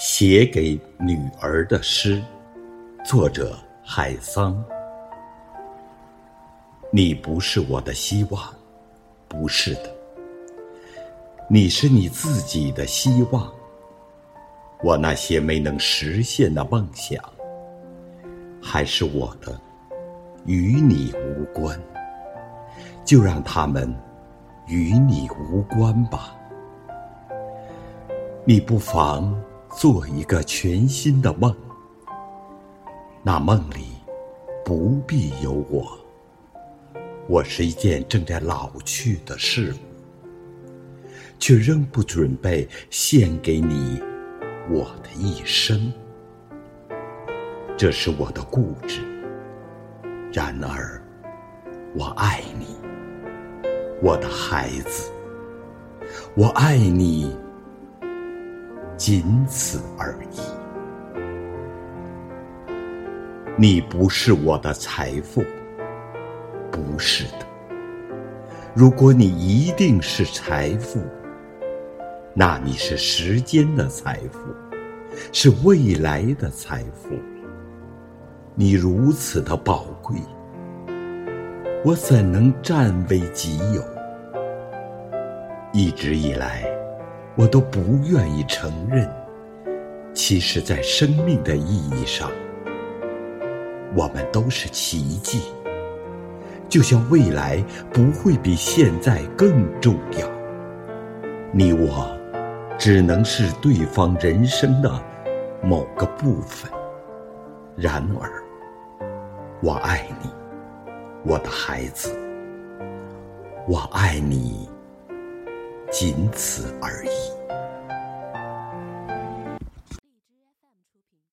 写给女儿的诗，作者海桑。你不是我的希望，不是的，你是你自己的希望。我那些没能实现的梦想，还是我的，与你无关。就让他们与你无关吧。你不妨。做一个全新的梦，那梦里不必有我，我是一件正在老去的事物，却仍不准备献给你我的一生。这是我的固执。然而，我爱你，我的孩子，我爱你。仅此而已。你不是我的财富，不是的。如果你一定是财富，那你是时间的财富，是未来的财富。你如此的宝贵，我怎能占为己有？一直以来。我都不愿意承认，其实，在生命的意义上，我们都是奇迹。就像未来不会比现在更重要，你我只能是对方人生的某个部分。然而，我爱你，我的孩子，我爱你。仅此而已。